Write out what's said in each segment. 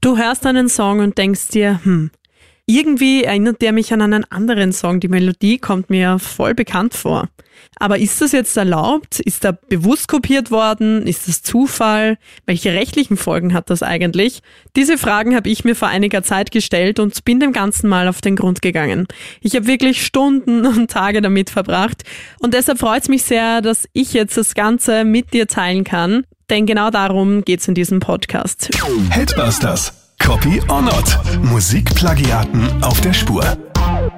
Du hörst einen Song und denkst dir, hm, irgendwie erinnert der mich an einen anderen Song. Die Melodie kommt mir voll bekannt vor. Aber ist das jetzt erlaubt? Ist da bewusst kopiert worden? Ist das Zufall? Welche rechtlichen Folgen hat das eigentlich? Diese Fragen habe ich mir vor einiger Zeit gestellt und bin dem Ganzen mal auf den Grund gegangen. Ich habe wirklich Stunden und Tage damit verbracht und deshalb freut es mich sehr, dass ich jetzt das Ganze mit dir teilen kann. Denn genau darum geht's in diesem Podcast. Headbusters. Copy or not. Musikplagiaten auf der Spur.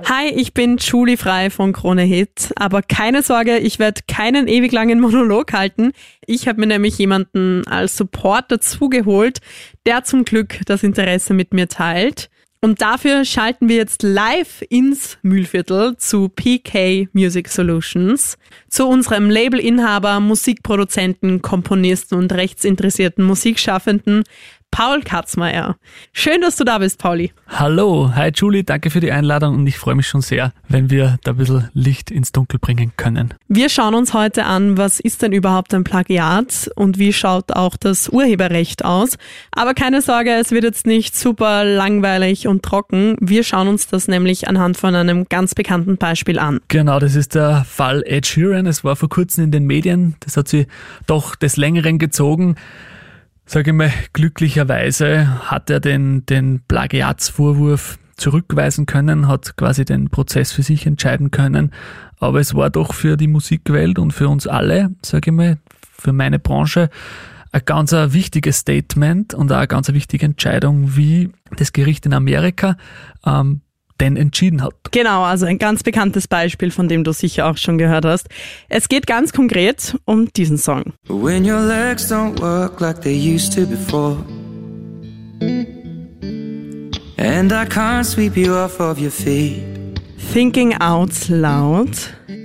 Hi, ich bin Julie Frei von Krone Hit. Aber keine Sorge, ich werde keinen ewig langen Monolog halten. Ich habe mir nämlich jemanden als Support dazugeholt, der zum Glück das Interesse mit mir teilt. Und dafür schalten wir jetzt live ins Mühlviertel zu PK Music Solutions, zu unserem Labelinhaber, Musikproduzenten, Komponisten und rechtsinteressierten Musikschaffenden Paul Katzmeier. Schön, dass du da bist, Pauli. Hallo, hi Julie, danke für die Einladung und ich freue mich schon sehr, wenn wir da ein bisschen Licht ins Dunkel bringen können. Wir schauen uns heute an, was ist denn überhaupt ein Plagiat und wie schaut auch das Urheberrecht aus. Aber keine Sorge, es wird jetzt nicht super langweilig und trocken. Wir schauen uns das nämlich anhand von einem ganz bekannten Beispiel an. Genau, das ist der Fall Ed Sheeran. Es war vor kurzem in den Medien. Das hat sie doch des Längeren gezogen sage ich mal, glücklicherweise hat er den, den Plagiatsvorwurf zurückweisen können, hat quasi den Prozess für sich entscheiden können. Aber es war doch für die Musikwelt und für uns alle, sage ich mal, für meine Branche, ein ganz wichtiges Statement und auch eine ganz wichtige Entscheidung, wie das Gericht in Amerika ähm, denn entschieden hat. Genau, also ein ganz bekanntes Beispiel, von dem du sicher auch schon gehört hast. Es geht ganz konkret um diesen Song. When your legs don't work like they used to before And I can't sweep you off of your feet Thinking Out Loud.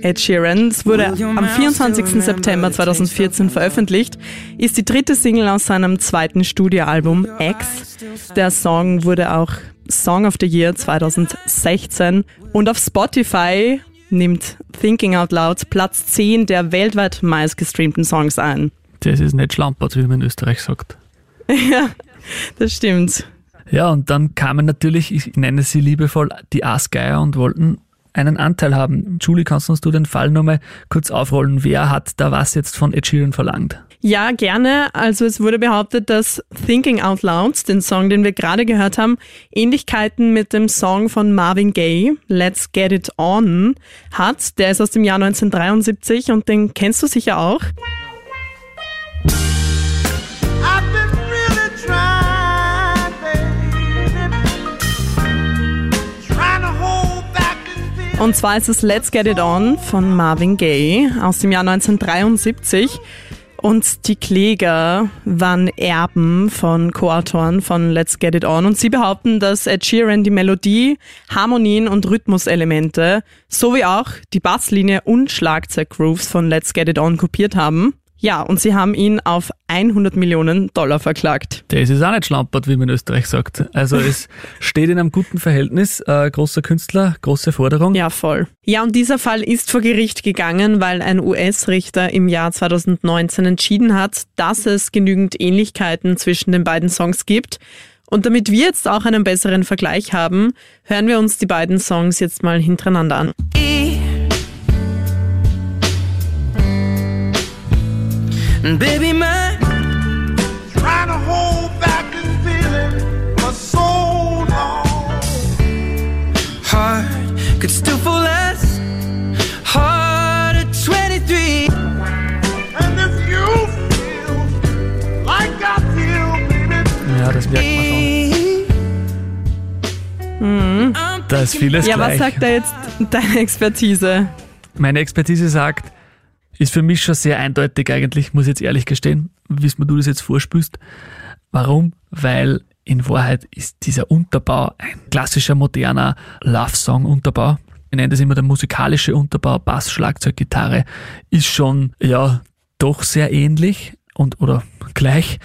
Ed Sheeran. Es wurde am 24. September 2014 veröffentlicht, ist die dritte Single aus seinem zweiten Studioalbum X. Der Song wurde auch Song of the Year 2016 und auf Spotify nimmt Thinking Out Loud Platz 10 der weltweit meistgestreamten Songs ein. Das ist nicht schlampert, wie man in Österreich sagt. ja, das stimmt. Ja, und dann kamen natürlich, ich nenne sie liebevoll, die Aasgeier und wollten einen Anteil haben. Julie, kannst uns du den Fall nochmal kurz aufrollen? Wer hat da was jetzt von Ed Sheeran verlangt? Ja, gerne. Also es wurde behauptet, dass Thinking Out Loud, den Song, den wir gerade gehört haben, Ähnlichkeiten mit dem Song von Marvin Gaye, Let's Get It On, hat. Der ist aus dem Jahr 1973 und den kennst du sicher auch. Und zwar ist es Let's Get It On von Marvin Gaye aus dem Jahr 1973. Und die Kläger waren Erben von Co-Autoren von Let's Get It On und sie behaupten, dass Ed Sheeran die Melodie, Harmonien und Rhythmuselemente sowie auch die Basslinie und Schlagzeuggrooves von Let's Get It On kopiert haben. Ja, und sie haben ihn auf 100 Millionen Dollar verklagt. Das ist auch nicht schlampert, wie man in Österreich sagt. Also es steht in einem guten Verhältnis. Äh, großer Künstler, große Forderung. Ja, voll. Ja, und dieser Fall ist vor Gericht gegangen, weil ein US-Richter im Jahr 2019 entschieden hat, dass es genügend Ähnlichkeiten zwischen den beiden Songs gibt. Und damit wir jetzt auch einen besseren Vergleich haben, hören wir uns die beiden Songs jetzt mal hintereinander an. And baby, my trying to hold back this feeling for so long. Heart could still fall less. Heart at 23. And if you feel like I feel, baby. Ja, das merkt man schon. Mhm. Da ist vieles Ja, gleich. was sagt da jetzt deine Expertise? Meine Expertise sagt, ist für mich schon sehr eindeutig eigentlich, muss ich jetzt ehrlich gestehen, wie du das jetzt vorspürst. Warum? Weil in Wahrheit ist dieser Unterbau ein klassischer, moderner Love-Song-Unterbau. Ich nenne das immer der musikalische Unterbau, Bass, Schlagzeug, Gitarre, ist schon, ja, doch sehr ähnlich und, oder gleich,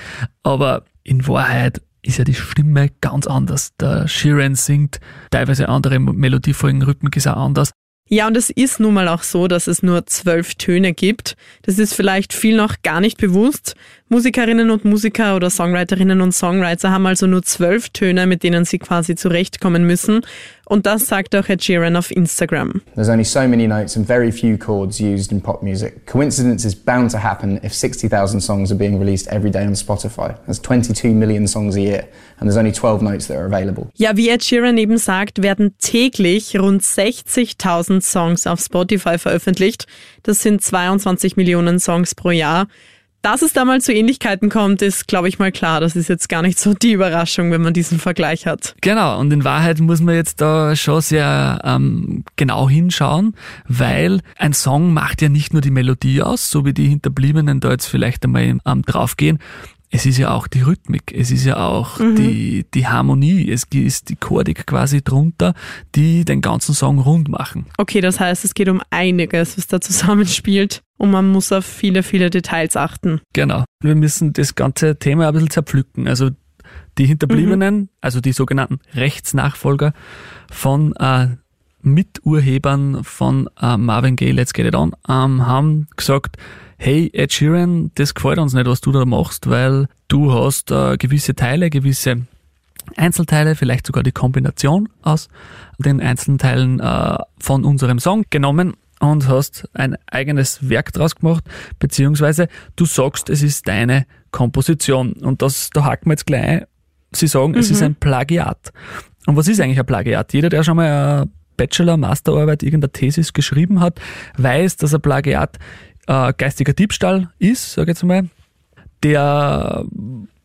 aber in Wahrheit ist ja die Stimme ganz anders. Der Sheeran singt teilweise andere Melodiefolgen, Rhythmik ist auch anders. Ja, und es ist nun mal auch so, dass es nur zwölf Töne gibt. Das ist vielleicht viel noch gar nicht bewusst. Musikerinnen und Musiker oder Songwriterinnen und Songwriter haben also nur zwölf Töne, mit denen sie quasi zurechtkommen müssen. Und das sagt auch Ed Sheeran auf Instagram. There's only so many notes and very few chords used in pop music. Coincidence is bound to happen if 60,000 songs are being released every day on Spotify. There's 22 million songs a year and there's only 12 notes that are available. Ja, wie Ed Sheeran eben sagt, werden täglich rund 60.000 Songs auf Spotify veröffentlicht. Das sind 22 Millionen Songs pro Jahr. Dass es da mal zu Ähnlichkeiten kommt, ist, glaube ich, mal klar. Das ist jetzt gar nicht so die Überraschung, wenn man diesen Vergleich hat. Genau, und in Wahrheit muss man jetzt da schon sehr ähm, genau hinschauen, weil ein Song macht ja nicht nur die Melodie aus, so wie die Hinterbliebenen da jetzt vielleicht einmal ähm, draufgehen, es ist ja auch die Rhythmik, es ist ja auch mhm. die, die Harmonie, es ist die Chordik quasi drunter, die den ganzen Song rund machen. Okay, das heißt, es geht um einiges, was da zusammenspielt und man muss auf viele, viele Details achten. Genau. Wir müssen das ganze Thema ein bisschen zerpflücken. Also die Hinterbliebenen, mhm. also die sogenannten Rechtsnachfolger von äh, Miturhebern von äh, Marvin Gaye, Let's Get It On, ähm, haben gesagt, hey Ed Sheeran, das gefällt uns nicht, was du da machst, weil du hast äh, gewisse Teile, gewisse Einzelteile, vielleicht sogar die Kombination aus den einzelnen Teilen äh, von unserem Song genommen und hast ein eigenes Werk draus gemacht, beziehungsweise du sagst, es ist deine Komposition. Und das, da haken wir jetzt gleich ein. Sie sagen, mhm. es ist mhm. ein Plagiat. Und was ist eigentlich ein Plagiat? Jeder, der schon mal eine Bachelor, Masterarbeit, irgendeine Thesis geschrieben hat, weiß, dass ein Plagiat äh, geistiger Diebstahl ist, sage ich jetzt mal, der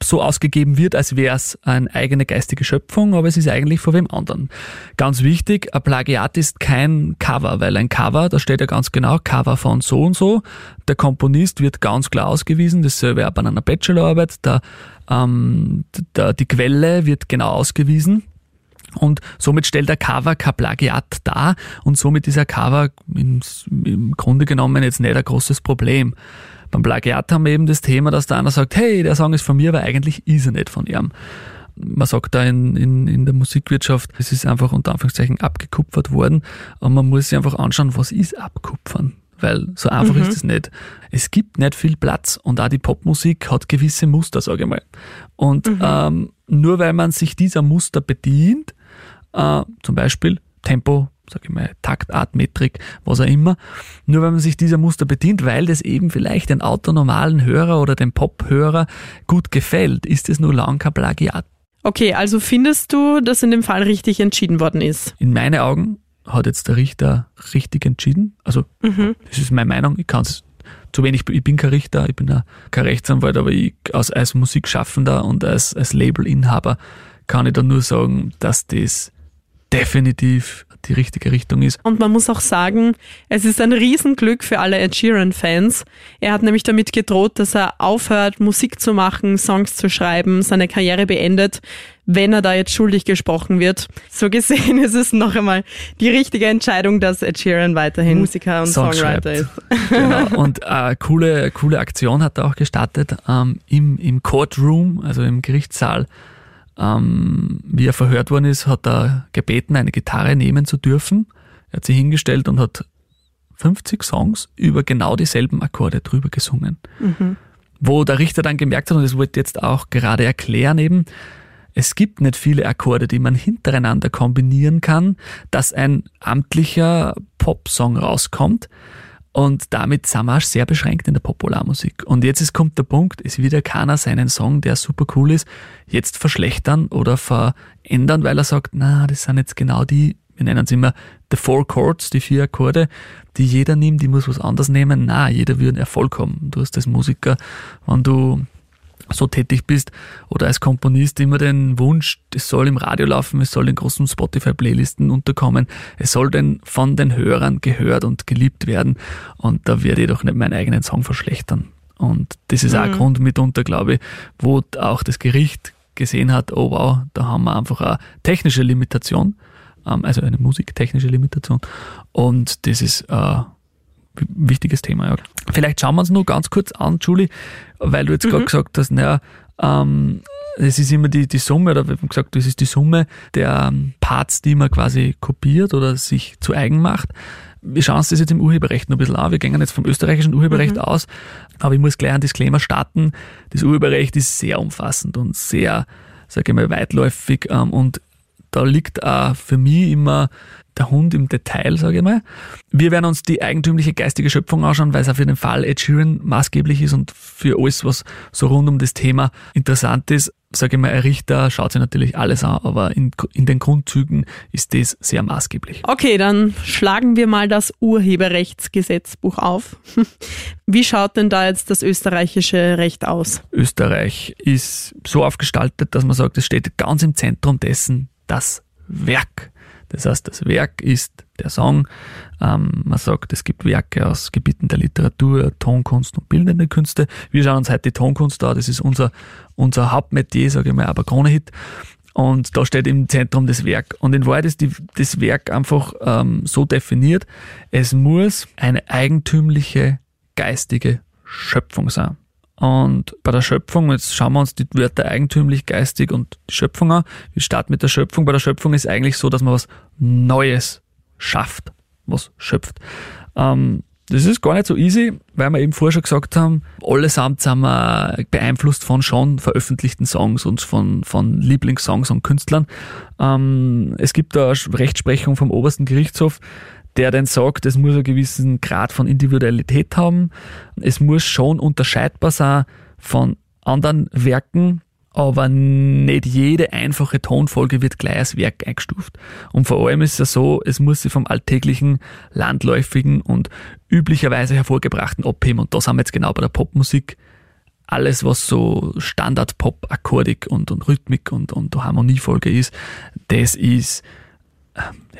so ausgegeben wird, als wäre es eine eigene geistige Schöpfung, aber es ist eigentlich von wem anderen. Ganz wichtig, ein Plagiat ist kein Cover, weil ein Cover, da steht ja ganz genau, Cover von so und so. Der Komponist wird ganz klar ausgewiesen, dasselbe auch bei einer Bachelorarbeit, der, ähm, der, die Quelle wird genau ausgewiesen. Und somit stellt der Cover kein Plagiat dar und somit ist ein Cover im, im Grunde genommen jetzt nicht ein großes Problem. Beim Plagiat haben wir eben das Thema, dass der einer sagt, hey, der Song ist von mir, aber eigentlich ist er nicht von ihm. Man sagt da in, in, in der Musikwirtschaft, es ist einfach unter Anführungszeichen abgekupfert worden und man muss sich einfach anschauen, was ist abkupfern weil so einfach mhm. ist es nicht. Es gibt nicht viel Platz und auch die Popmusik hat gewisse Muster, sage ich mal. Und mhm. ähm, nur weil man sich dieser Muster bedient, äh, zum Beispiel Tempo, sag ich mal, Taktart, Metrik, was auch immer, nur wenn man sich dieser Muster bedient, weil das eben vielleicht den autonomalen Hörer oder dem Pop-Hörer gut gefällt, ist es nur lang kein Plagiat. Okay, also findest du, dass in dem Fall richtig entschieden worden ist? In meinen Augen hat jetzt der Richter richtig entschieden. Also, mhm. das ist meine Meinung. Ich kann es zu wenig, ich bin kein Richter, ich bin kein Rechtsanwalt, aber ich als, als Musikschaffender und als, als Labelinhaber kann ich da nur sagen, dass das definitiv die richtige Richtung ist. Und man muss auch sagen, es ist ein Riesenglück für alle Ed Sheeran-Fans. Er hat nämlich damit gedroht, dass er aufhört, Musik zu machen, Songs zu schreiben, seine Karriere beendet, wenn er da jetzt schuldig gesprochen wird. So gesehen ist es noch einmal die richtige Entscheidung, dass Ed Sheeran weiterhin Musiker und Song Songwriter ist. Genau. Und äh, coole, coole Aktion hat er auch gestartet ähm, im, im Courtroom, also im Gerichtssaal ähm, wie er verhört worden ist, hat er gebeten, eine Gitarre nehmen zu dürfen. Er hat sich hingestellt und hat 50 Songs über genau dieselben Akkorde drüber gesungen. Mhm. Wo der Richter dann gemerkt hat, und das wollte jetzt auch gerade erklären eben, es gibt nicht viele Akkorde, die man hintereinander kombinieren kann, dass ein amtlicher Popsong rauskommt. Und damit sind wir sehr beschränkt in der Popularmusik. Und jetzt ist, kommt der Punkt, es wird ja keiner seinen Song, der super cool ist, jetzt verschlechtern oder verändern, weil er sagt, na, das sind jetzt genau die, wir nennen es immer the four chords, die vier Akkorde, die jeder nimmt, die muss was anderes nehmen. Na, jeder wird einen Erfolg haben. Du hast als Musiker, wenn du so tätig bist oder als Komponist immer den Wunsch, es soll im Radio laufen, es soll in großen Spotify-Playlisten unterkommen, es soll denn von den Hörern gehört und geliebt werden und da werde ich doch nicht meinen eigenen Song verschlechtern. Und das ist mhm. auch ein Grund mitunter, glaube ich, wo auch das Gericht gesehen hat, oh wow, da haben wir einfach eine technische Limitation, ähm, also eine musiktechnische Limitation und das ist äh, wichtiges Thema. Ja. Vielleicht schauen wir uns nur ganz kurz an, Julie, weil du jetzt mhm. gerade gesagt hast, naja, ähm, es ist immer die, die Summe, oder wir haben gesagt, das ist die Summe der ähm, Parts, die man quasi kopiert oder sich zu eigen macht. wir schauen uns das jetzt im Urheberrecht noch ein bisschen an. Wir gehen jetzt vom österreichischen Urheberrecht mhm. aus. Aber ich muss gleich einen Disclaimer starten. Das Urheberrecht ist sehr umfassend und sehr, sage ich mal, weitläufig. Ähm, und da liegt auch für mich immer der Hund im Detail, sage ich mal. Wir werden uns die eigentümliche geistige Schöpfung anschauen, weil es auch für den Fall Ed Sheeran maßgeblich ist und für alles, was so rund um das Thema interessant ist. Sage ich mal, ein Richter schaut sich natürlich alles an, aber in, in den Grundzügen ist das sehr maßgeblich. Okay, dann schlagen wir mal das Urheberrechtsgesetzbuch auf. Wie schaut denn da jetzt das österreichische Recht aus? Österreich ist so aufgestaltet, dass man sagt, es steht ganz im Zentrum dessen das Werk. Das heißt, das Werk ist der Song. Ähm, man sagt, es gibt Werke aus Gebieten der Literatur, Tonkunst und bildende Künste. Wir schauen uns heute die Tonkunst an. Das ist unser, unser Hauptmetier, sage ich mal, aber Krone-Hit. Und da steht im Zentrum das Werk. Und in Wahrheit ist die, das Werk einfach ähm, so definiert, es muss eine eigentümliche geistige Schöpfung sein. Und bei der Schöpfung, jetzt schauen wir uns die Wörter eigentümlich, geistig und die Schöpfung an. Wir starten mit der Schöpfung. Bei der Schöpfung ist eigentlich so, dass man was Neues schafft, was schöpft. Ähm, das ist gar nicht so easy, weil wir eben vorher schon gesagt haben, allesamt sind wir beeinflusst von schon veröffentlichten Songs und von, von Lieblingssongs und Künstlern. Ähm, es gibt da Rechtsprechung vom obersten Gerichtshof, der dann sagt, es muss einen gewissen Grad von Individualität haben. Es muss schon unterscheidbar sein von anderen Werken, aber nicht jede einfache Tonfolge wird gleich als Werk eingestuft. Und vor allem ist es so, es muss sich vom alltäglichen, landläufigen und üblicherweise hervorgebrachten abheben. Und das haben wir jetzt genau bei der Popmusik. Alles, was so Standard-Pop, Akkordik und, und Rhythmik und, und Harmoniefolge ist, das ist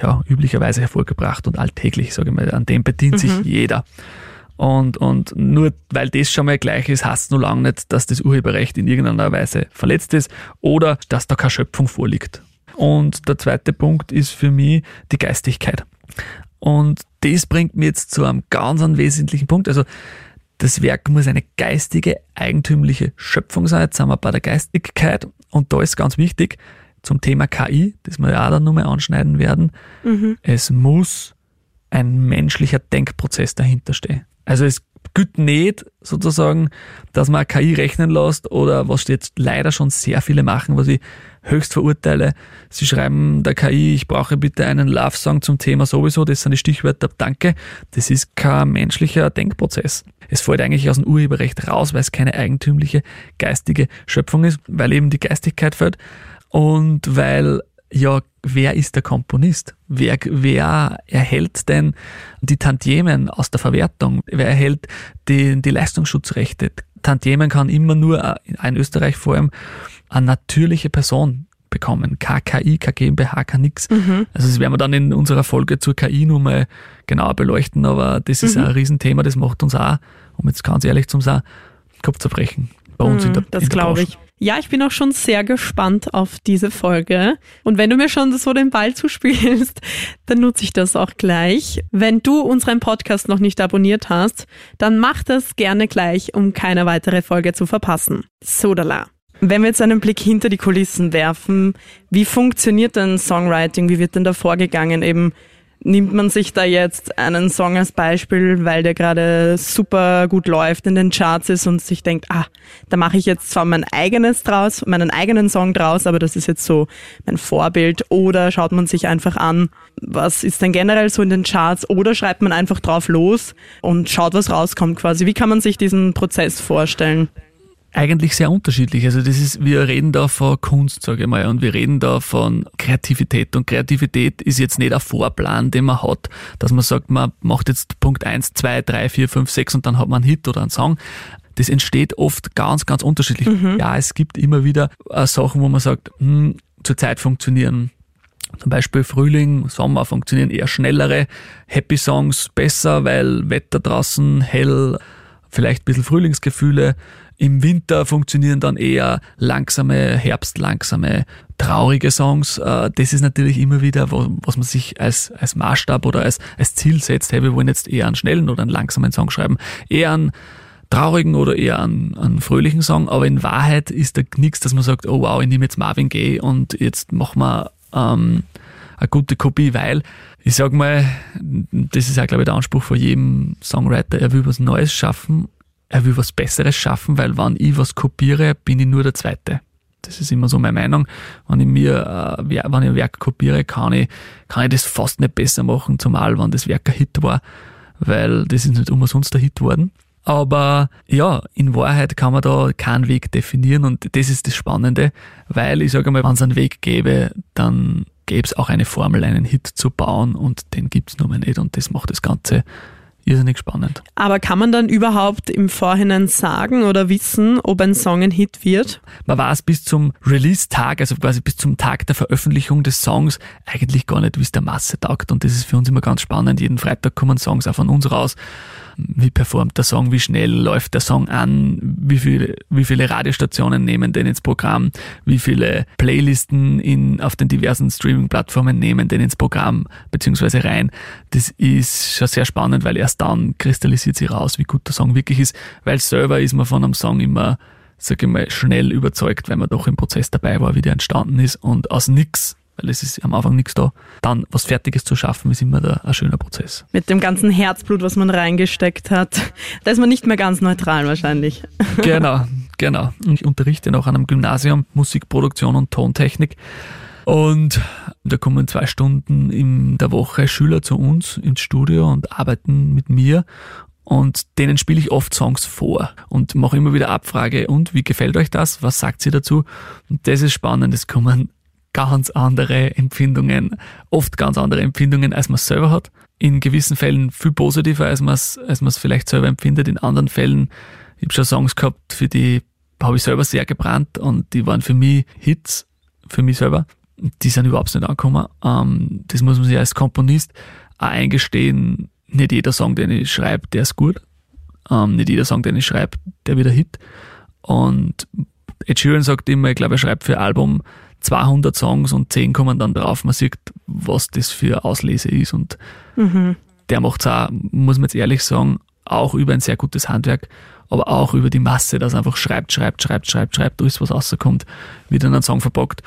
ja, üblicherweise hervorgebracht und alltäglich, sage ich mal. An dem bedient mhm. sich jeder. Und, und nur weil das schon mal gleich ist, heißt es nur lange nicht, dass das Urheberrecht in irgendeiner Weise verletzt ist oder dass da keine Schöpfung vorliegt. Und der zweite Punkt ist für mich die Geistigkeit. Und das bringt mir jetzt zu einem ganz wesentlichen Punkt. Also das Werk muss eine geistige, eigentümliche Schöpfung sein. Jetzt sind wir bei der Geistigkeit. Und da ist ganz wichtig, zum Thema KI, das wir ja auch dann nochmal anschneiden werden. Mhm. Es muss ein menschlicher Denkprozess dahinter stehen. Also es gilt nicht sozusagen, dass man KI rechnen lässt oder was jetzt leider schon sehr viele machen, was ich höchst verurteile. Sie schreiben der KI, ich brauche bitte einen Love-Song zum Thema sowieso, das sind die Stichwörter Danke. Das ist kein menschlicher Denkprozess. Es fällt eigentlich aus dem Urheberrecht raus, weil es keine eigentümliche geistige Schöpfung ist, weil eben die Geistigkeit fällt. Und weil, ja, wer ist der Komponist? Wer, wer erhält denn die Tantiemen aus der Verwertung? Wer erhält die, die Leistungsschutzrechte? Tantiemen kann immer nur, äh, in Österreich vor allem, eine natürliche Person bekommen. KKI, KGmbH, kann nix. Mhm. Also das werden wir dann in unserer Folge zur KI nochmal genauer beleuchten, aber das ist mhm. ein Riesenthema, das macht uns auch, um jetzt ganz ehrlich zu sein, Kopfzerbrechen bei uns mhm, in der Das glaube ich. Ja, ich bin auch schon sehr gespannt auf diese Folge. Und wenn du mir schon so den Ball zuspielst, dann nutze ich das auch gleich. Wenn du unseren Podcast noch nicht abonniert hast, dann mach das gerne gleich, um keine weitere Folge zu verpassen. Sodala. Wenn wir jetzt einen Blick hinter die Kulissen werfen, wie funktioniert denn Songwriting? Wie wird denn da vorgegangen? Eben nimmt man sich da jetzt einen Song als Beispiel, weil der gerade super gut läuft in den Charts ist und sich denkt, ah, da mache ich jetzt zwar mein eigenes draus, meinen eigenen Song draus, aber das ist jetzt so mein Vorbild. Oder schaut man sich einfach an, was ist denn generell so in den Charts? Oder schreibt man einfach drauf los und schaut, was rauskommt quasi. Wie kann man sich diesen Prozess vorstellen? Eigentlich sehr unterschiedlich. Also das ist, wir reden da von Kunst, sage ich mal, und wir reden da von Kreativität. Und Kreativität ist jetzt nicht ein Vorplan, den man hat, dass man sagt, man macht jetzt Punkt eins, zwei, drei, vier, fünf, sechs und dann hat man einen Hit oder einen Song. Das entsteht oft ganz, ganz unterschiedlich. Mhm. Ja, es gibt immer wieder äh, Sachen, wo man sagt, hm, zurzeit funktionieren zum Beispiel Frühling, Sommer funktionieren eher schnellere Happy Songs besser, weil Wetter draußen hell, vielleicht ein bisschen Frühlingsgefühle. Im Winter funktionieren dann eher langsame, herbstlangsame, traurige Songs. Äh, das ist natürlich immer wieder, was man sich als, als Maßstab oder als, als Ziel setzt. Hey, wir wollen jetzt eher einen schnellen oder einen langsamen Song schreiben. Eher einen traurigen oder eher einen, einen fröhlichen Song. Aber in Wahrheit ist da nichts, dass man sagt, oh wow, ich nehme jetzt Marvin Gaye und jetzt machen wir ähm, eine gute Kopie, weil ich sag mal, das ist auch, glaube ich, der Anspruch von jedem Songwriter, er will was Neues schaffen, er will was Besseres schaffen, weil wenn ich was kopiere, bin ich nur der Zweite. Das ist immer so meine Meinung. Wenn ich mir, äh, wenn ich ein Werk kopiere, kann ich, kann ich das fast nicht besser machen, zumal wenn das Werk ein Hit war, weil das ist nicht umsonst ein Hit worden. Aber ja, in Wahrheit kann man da keinen Weg definieren und das ist das Spannende, weil ich sage mal, wenn es einen Weg gäbe, dann gäbe es auch eine Formel, einen Hit zu bauen und den gibt's nun mal nicht und das macht das Ganze irrsinnig spannend. Aber kann man dann überhaupt im Vorhinein sagen oder wissen, ob ein Song ein Hit wird? Man weiß bis zum Release-Tag, also quasi bis zum Tag der Veröffentlichung des Songs, eigentlich gar nicht, wie es der Masse taugt. Und das ist für uns immer ganz spannend. Jeden Freitag kommen Songs auch von uns raus wie performt der Song, wie schnell läuft der Song an, wie viele, wie viele Radiostationen nehmen den ins Programm, wie viele Playlisten in, auf den diversen Streaming-Plattformen nehmen den ins Programm beziehungsweise rein. Das ist schon sehr spannend, weil erst dann kristallisiert sich raus, wie gut der Song wirklich ist, weil selber ist man von einem Song immer sag ich mal, schnell überzeugt, weil man doch im Prozess dabei war, wie der entstanden ist und aus nix weil es ist am Anfang nichts da. Dann was Fertiges zu schaffen, ist immer der, ein schöner Prozess. Mit dem ganzen Herzblut, was man reingesteckt hat, da ist man nicht mehr ganz neutral wahrscheinlich. Genau, genau. Ich unterrichte noch an einem Gymnasium Musikproduktion und Tontechnik. Und da kommen zwei Stunden in der Woche Schüler zu uns ins Studio und arbeiten mit mir. Und denen spiele ich oft Songs vor und mache immer wieder Abfrage. Und wie gefällt euch das? Was sagt sie dazu? Und das ist spannend. Es kommen ganz andere Empfindungen, oft ganz andere Empfindungen, als man selber hat. In gewissen Fällen viel positiver, als man es als vielleicht selber empfindet. In anderen Fällen, ich habe schon Songs gehabt, für die habe ich selber sehr gebrannt und die waren für mich Hits, für mich selber. Die sind überhaupt nicht angekommen. Ähm, das muss man sich als Komponist auch eingestehen. Nicht jeder Song, den ich schreibe, der ist gut. Ähm, nicht jeder Song, den ich schreibe, der wird ein Hit. Und Ed Sheeran sagt immer, ich glaube, er schreibt für Album 200 Songs und 10 kommen dann drauf. Man sieht, was das für Auslese ist und mhm. der macht es auch, muss man jetzt ehrlich sagen, auch über ein sehr gutes Handwerk, aber auch über die Masse, dass er einfach schreibt, schreibt, schreibt, schreibt, schreibt, bis was rauskommt, wird dann ein Song verpackt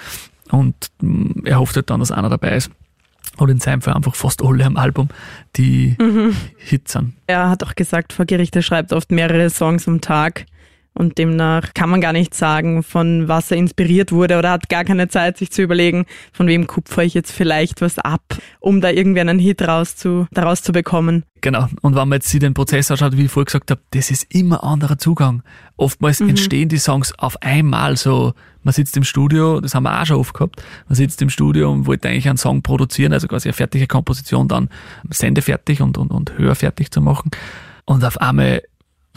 und mm, er hofft halt dann, dass einer dabei ist. Oder in seinem Fall einfach fast alle am Album, die mhm. Hits sind. Er hat auch gesagt, vor Gericht, er schreibt oft mehrere Songs am Tag. Und demnach kann man gar nicht sagen, von was er inspiriert wurde oder hat gar keine Zeit, sich zu überlegen, von wem kupfer ich jetzt vielleicht was ab, um da irgendwie einen Hit raus zu, daraus zu bekommen. Genau. Und wenn man jetzt sich den Prozess anschaut, wie ich vorher gesagt habe, das ist immer anderer Zugang. Oftmals mhm. entstehen die Songs auf einmal so. Man sitzt im Studio, das haben wir auch schon oft gehabt, man sitzt im Studio und wollte eigentlich einen Song produzieren, also quasi eine fertige Komposition dann sendefertig und, und, und hörfertig zu machen. Und auf einmal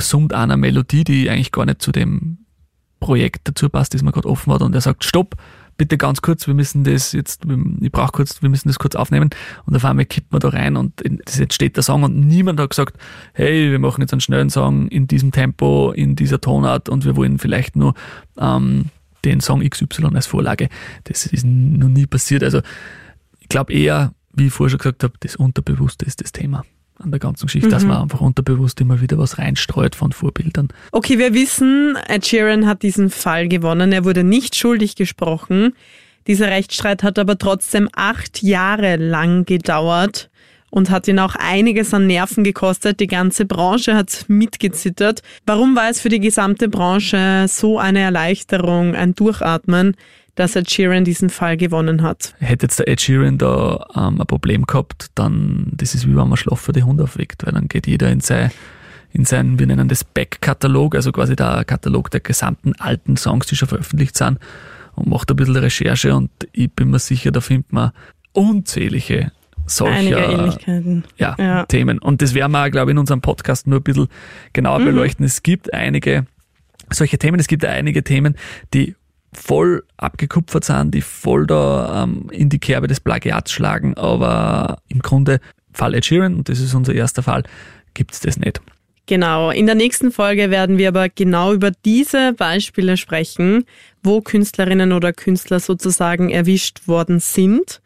summt einer Melodie, die eigentlich gar nicht zu dem Projekt dazu passt, das man gerade offen hat und er sagt, stopp, bitte ganz kurz, wir müssen das jetzt, ich brauche kurz, wir müssen das kurz aufnehmen und auf einmal kippt man da rein und das entsteht der Song und niemand hat gesagt, hey, wir machen jetzt einen schnellen Song in diesem Tempo, in dieser Tonart und wir wollen vielleicht nur ähm, den Song XY als Vorlage. Das ist noch nie passiert. Also ich glaube eher, wie ich vorher schon gesagt habe, das Unterbewusste ist das Thema an der ganzen Geschichte, mhm. dass man einfach unterbewusst immer wieder was reinstreut von Vorbildern. Okay, wir wissen, Ed Sheeran hat diesen Fall gewonnen. Er wurde nicht schuldig gesprochen. Dieser Rechtsstreit hat aber trotzdem acht Jahre lang gedauert und hat ihn auch einiges an Nerven gekostet. Die ganze Branche hat mitgezittert. Warum war es für die gesamte Branche so eine Erleichterung, ein Durchatmen? Dass Ed Sheeran diesen Fall gewonnen hat. Hätte jetzt der Ed Sheeran da ähm, ein Problem gehabt, dann das ist wie wenn man Schlaf für die Hunde aufweckt, weil dann geht jeder in sein in seinen, wir nennen das Back-Katalog, also quasi der Katalog der gesamten alten Songs, die schon veröffentlicht sind und macht ein bisschen Recherche und ich bin mir sicher, da findet man unzählige solcher ja, ja. Themen. Und das werden wir, glaube ich, in unserem Podcast nur ein bisschen genauer mhm. beleuchten. Es gibt einige solche Themen, es gibt einige Themen, die voll abgekupfert sind, die voll da ähm, in die Kerbe des Plagiats schlagen, aber im Grunde Fall Ed Sheeran, und das ist unser erster Fall, gibt es das nicht. Genau, in der nächsten Folge werden wir aber genau über diese Beispiele sprechen, wo Künstlerinnen oder Künstler sozusagen erwischt worden sind.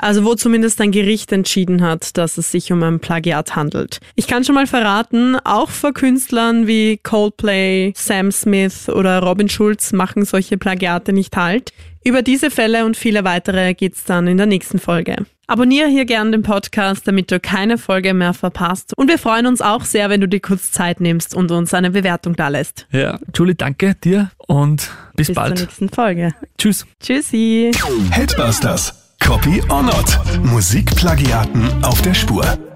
Also wo zumindest ein Gericht entschieden hat, dass es sich um ein Plagiat handelt. Ich kann schon mal verraten, auch vor Künstlern wie Coldplay, Sam Smith oder Robin Schulz machen solche Plagiate nicht halt. Über diese Fälle und viele weitere geht's dann in der nächsten Folge. Abonniere hier gern den Podcast, damit du keine Folge mehr verpasst. Und wir freuen uns auch sehr, wenn du dir kurz Zeit nimmst und uns eine Bewertung da lässt. Ja, Julie, danke dir und bis, Bis bald. zur nächsten Folge. Tschüss. Tschüssi. Headbusters. Copy or not. Musikplagiaten auf der Spur.